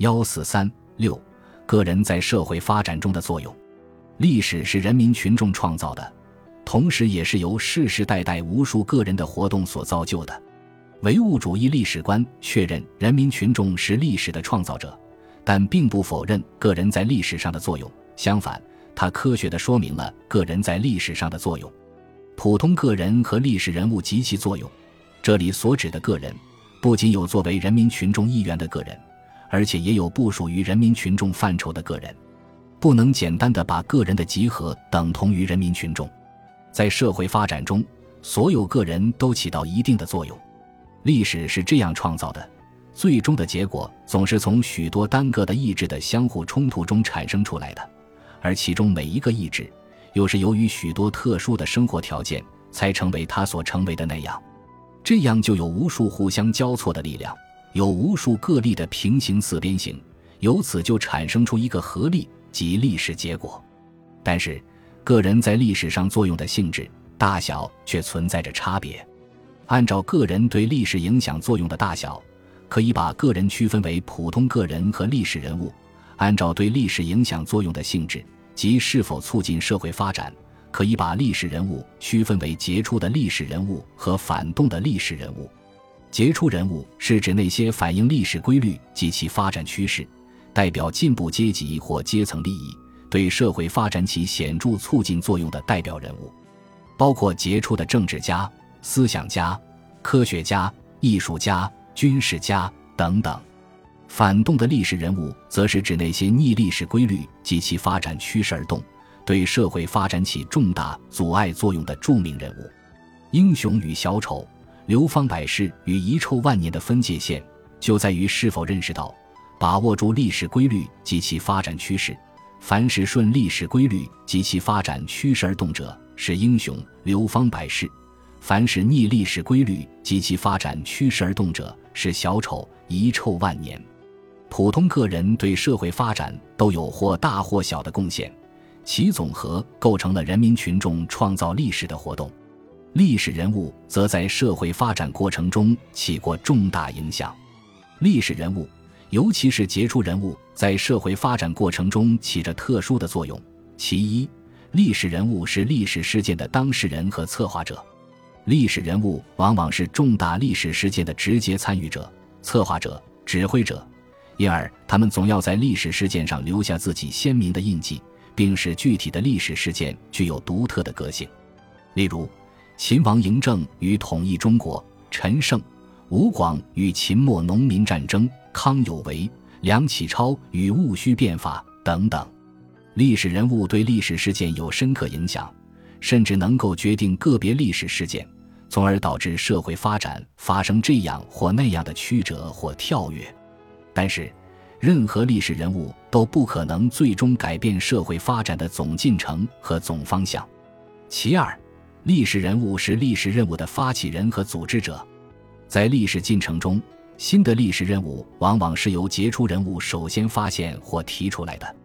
幺四三六，个人在社会发展中的作用。历史是人民群众创造的，同时也是由世世代代无数个人的活动所造就的。唯物主义历史观确认人民群众是历史的创造者，但并不否认个人在历史上的作用。相反，它科学地说明了个人在历史上的作用。普通个人和历史人物及其作用。这里所指的个人，不仅有作为人民群众一员的个人，而且也有不属于人民群众范畴的个人。不能简单的把个人的集合等同于人民群众。在社会发展中，所有个人都起到一定的作用。历史是这样创造的，最终的结果总是从许多单个的意志的相互冲突中产生出来的，而其中每一个意志，又是由于许多特殊的生活条件才成为他所成为的那样。这样就有无数互相交错的力量，有无数个例的平行四边形，由此就产生出一个合力及历史结果。但是，个人在历史上作用的性质大小却存在着差别。按照个人对历史影响作用的大小，可以把个人区分为普通个人和历史人物；按照对历史影响作用的性质及是否促进社会发展。可以把历史人物区分为杰出的历史人物和反动的历史人物。杰出人物是指那些反映历史规律及其发展趋势，代表进步阶级或阶层利益，对社会发展起显著促进作用的代表人物，包括杰出的政治家、思想家、科学家、艺术家、军事家等等。反动的历史人物则是指那些逆历史规律及其发展趋势而动。对社会发展起重大阻碍作用的著名人物，英雄与小丑、流芳百世与遗臭万年的分界线，就在于是否认识到，把握住历史规律及其发展趋势。凡是顺历史规律及其发展趋势而动者，是英雄，流芳百世；凡是逆历史规律及其发展趋势而动者，是小丑，遗臭万年。普通个人对社会发展都有或大或小的贡献。其总和构成了人民群众创造历史的活动，历史人物则在社会发展过程中起过重大影响。历史人物，尤其是杰出人物，在社会发展过程中起着特殊的作用。其一，历史人物是历史事件的当事人和策划者。历史人物往往是重大历史事件的直接参与者、策划者、指挥者，因而他们总要在历史事件上留下自己鲜明的印记。并使具体的历史事件具有独特的个性，例如，秦王嬴政与统一中国，陈胜、吴广与秦末农民战争，康有为、梁启超与戊戌变法等等。历史人物对历史事件有深刻影响，甚至能够决定个别历史事件，从而导致社会发展发生这样或那样的曲折或跳跃。但是，任何历史人物都不可能最终改变社会发展的总进程和总方向。其二，历史人物是历史任务的发起人和组织者。在历史进程中，新的历史任务往往是由杰出人物首先发现或提出来的。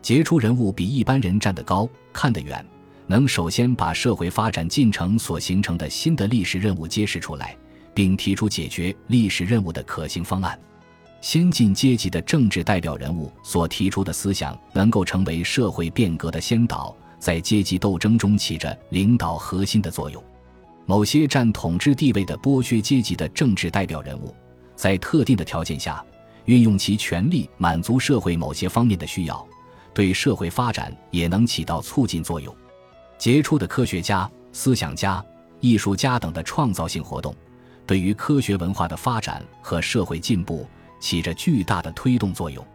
杰出人物比一般人站得高、看得远，能首先把社会发展进程所形成的新的历史任务揭示出来，并提出解决历史任务的可行方案。先进阶级的政治代表人物所提出的思想，能够成为社会变革的先导，在阶级斗争中起着领导核心的作用。某些占统治地位的剥削阶级的政治代表人物，在特定的条件下，运用其权力满足社会某些方面的需要，对社会发展也能起到促进作用。杰出的科学家、思想家、艺术家等的创造性活动，对于科学文化的发展和社会进步。起着巨大的推动作用。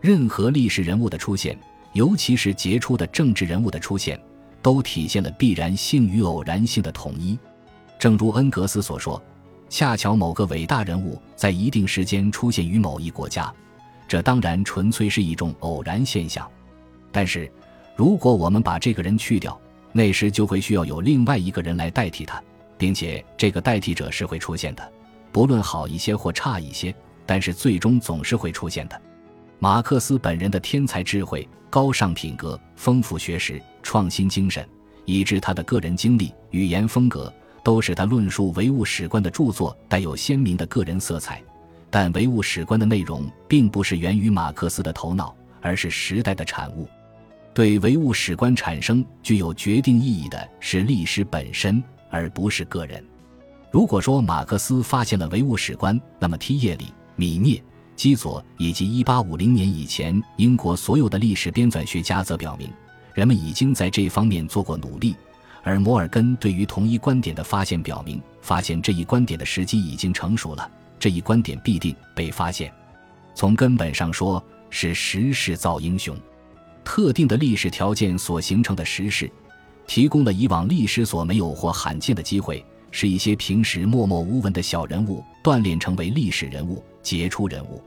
任何历史人物的出现，尤其是杰出的政治人物的出现，都体现了必然性与偶然性的统一。正如恩格斯所说：“恰巧某个伟大人物在一定时间出现于某一国家，这当然纯粹是一种偶然现象。但是，如果我们把这个人去掉，那时就会需要有另外一个人来代替他，并且这个代替者是会出现的，不论好一些或差一些。”但是最终总是会出现的。马克思本人的天才智慧、高尚品格、丰富学识、创新精神，以致他的个人经历、语言风格，都使他论述唯物史观的著作带有鲜明的个人色彩，但唯物史观的内容并不是源于马克思的头脑，而是时代的产物。对唯物史观产生具有决定意义的是历史本身，而不是个人。如果说马克思发现了唯物史观，那么梯叶里、米涅、基佐以及1850年以前英国所有的历史编纂学家则表明，人们已经在这方面做过努力。而摩尔根对于同一观点的发现表明，发现这一观点的时机已经成熟了。这一观点必定被发现。从根本上说，是时势造英雄。特定的历史条件所形成的时势，提供了以往历史所没有或罕见的机会，是一些平时默默无闻的小人物锻炼成为历史人物、杰出人物。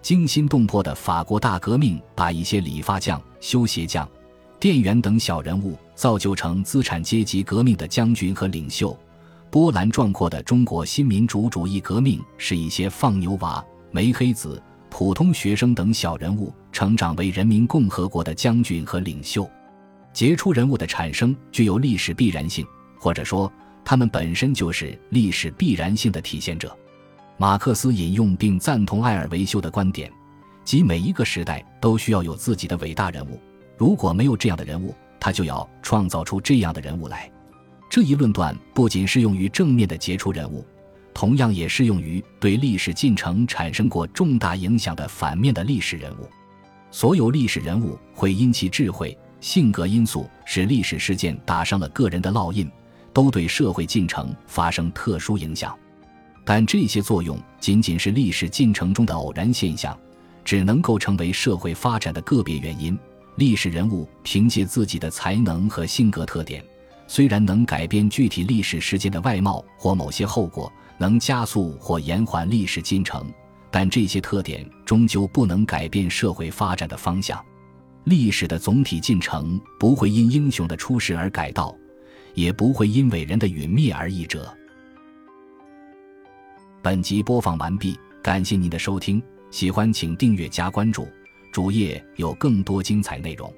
惊心动魄的法国大革命，把一些理发匠、修鞋匠、店员等小人物造就成资产阶级革命的将军和领袖。波澜壮阔的中国新民主主义革命，使一些放牛娃、煤黑子、普通学生等小人物成长为人民共和国的将军和领袖。杰出人物的产生具有历史必然性，或者说，他们本身就是历史必然性的体现者。马克思引用并赞同埃尔维修的观点，即每一个时代都需要有自己的伟大人物，如果没有这样的人物，他就要创造出这样的人物来。这一论断不仅适用于正面的杰出人物，同样也适用于对历史进程产生过重大影响的反面的历史人物。所有历史人物会因其智慧、性格因素使历史事件打上了个人的烙印，都对社会进程发生特殊影响。但这些作用仅仅是历史进程中的偶然现象，只能够成为社会发展的个别原因。历史人物凭借自己的才能和性格特点。虽然能改变具体历史事件的外貌或某些后果，能加速或延缓历史进程，但这些特点终究不能改变社会发展的方向。历史的总体进程不会因英雄的出世而改道，也不会因伟人的陨灭而易折。本集播放完毕，感谢您的收听，喜欢请订阅加关注，主页有更多精彩内容。